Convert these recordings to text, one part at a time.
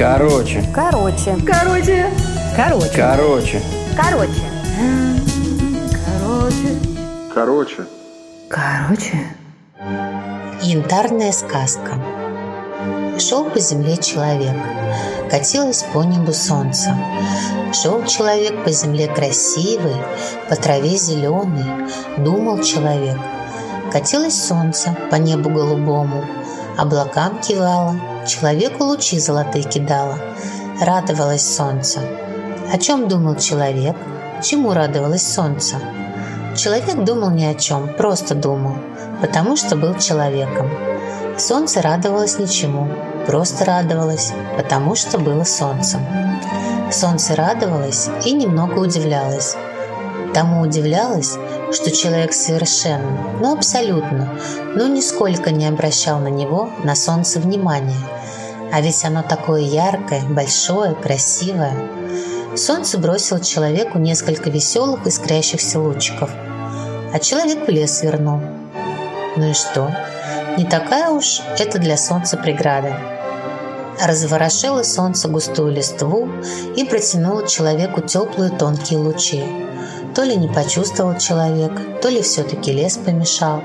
Короче. Короче. Короче. Короче. Короче. Короче. Короче. Короче. Короче. Янтарная сказка. Шел по земле человек, катилось по небу солнце. Шел человек по земле красивый, по траве зеленый, думал человек. Катилось солнце по небу голубому, облакам кивало, человеку лучи золотые кидало. Радовалось солнце. О чем думал человек? Чему радовалось солнце? Человек думал ни о чем, просто думал, потому что был человеком. Солнце радовалось ничему, просто радовалось, потому что было солнцем. Солнце радовалось и немного удивлялось. Тому удивлялось, что человек совершенно, ну абсолютно, ну нисколько не обращал на него, на солнце внимания. А ведь оно такое яркое, большое, красивое. Солнце бросило человеку несколько веселых искрящихся лучиков, а человек в лес вернул. Ну и что? Не такая уж это для солнца преграда. Разворошило солнце густую листву и протянуло человеку теплые тонкие лучи. То ли не почувствовал человек, то ли все-таки лес помешал.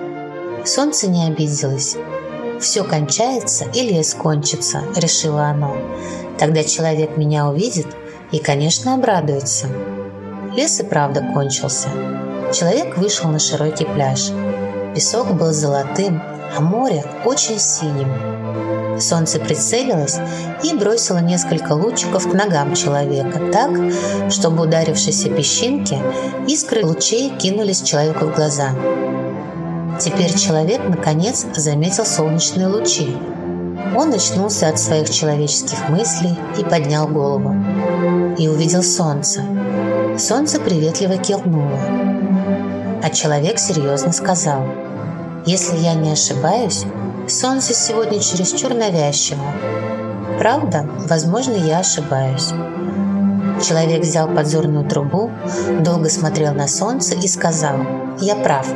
Солнце не обиделось. Все кончается и лес кончится, решило оно. Тогда человек меня увидит и, конечно, обрадуется. Лес и правда кончился. Человек вышел на широкий пляж. Песок был золотым, а море очень синим. Солнце прицелилось и бросило несколько лучиков к ногам человека так, чтобы ударившиеся песчинки искры лучей кинулись человеку в глаза. Теперь человек, наконец, заметил солнечные лучи. Он очнулся от своих человеческих мыслей и поднял голову. И увидел солнце. Солнце приветливо кивнуло. А человек серьезно сказал, «Если я не ошибаюсь, солнце сегодня чересчур навязчиво. Правда, возможно, я ошибаюсь». Человек взял подзорную трубу, долго смотрел на солнце и сказал, «Я прав,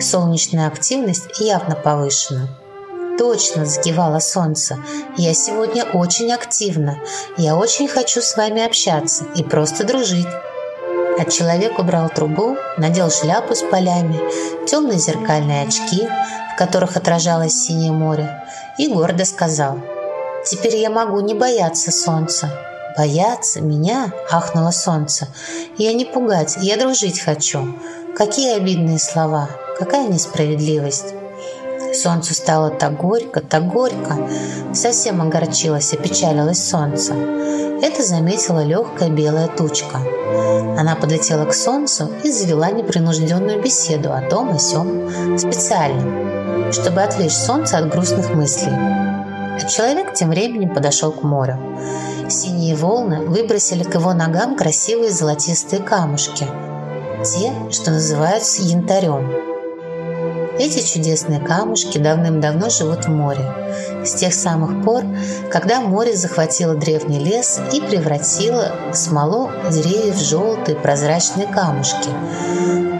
солнечная активность явно повышена». «Точно!» – закивало солнце. «Я сегодня очень активна. Я очень хочу с вами общаться и просто дружить». А человек убрал трубу, надел шляпу с полями, темные зеркальные очки, в которых отражалось синее море, и гордо сказал «Теперь я могу не бояться солнца». «Бояться? Меня?» – ахнуло солнце. «Я не пугать, я дружить хочу. Какие обидные слова, какая несправедливость!» Солнцу стало так горько, так горько. Совсем огорчилось, опечалилось солнце. Это заметила легкая белая тучка. Она подлетела к солнцу и завела непринужденную беседу о том и сём специально, чтобы отвлечь солнце от грустных мыслей. А человек тем временем подошел к морю. Синие волны выбросили к его ногам красивые золотистые камушки, те, что называются янтарем. Эти чудесные камушки давным-давно живут в море, с тех самых пор, когда море захватило древний лес и превратило смолу деревьев в желтые прозрачные камушки.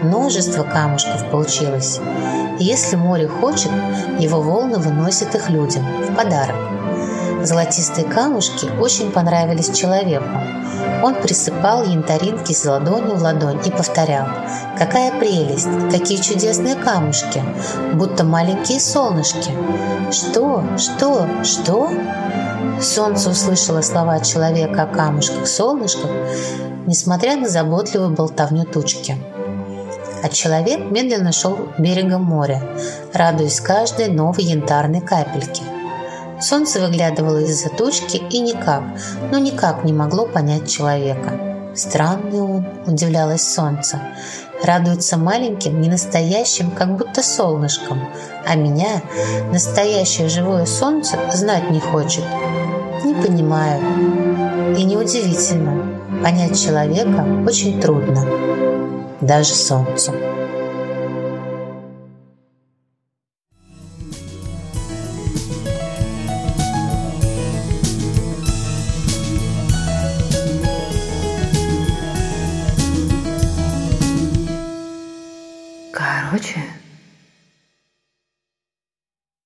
Множество камушков получилось. И если море хочет, его волны выносят их людям в подарок. Золотистые камушки очень понравились человеку. Он присыпал янтаринки с ладонью в ладонь и повторял «Какая прелесть! Какие чудесные камушки! Будто маленькие солнышки!» «Что? Что? Что?» Солнце услышало слова человека о камушках, солнышках, несмотря на заботливую болтовню тучки. А человек медленно шел берегом моря, радуясь каждой новой янтарной капельке – Солнце выглядывало из-за тучки и никак, ну никак не могло понять человека. Странный он, удивлялось солнце. Радуется маленьким, ненастоящим, как будто солнышком, а меня, настоящее живое солнце, знать не хочет. Не понимаю. И неудивительно. Понять человека очень трудно. Даже солнцу. 小犬。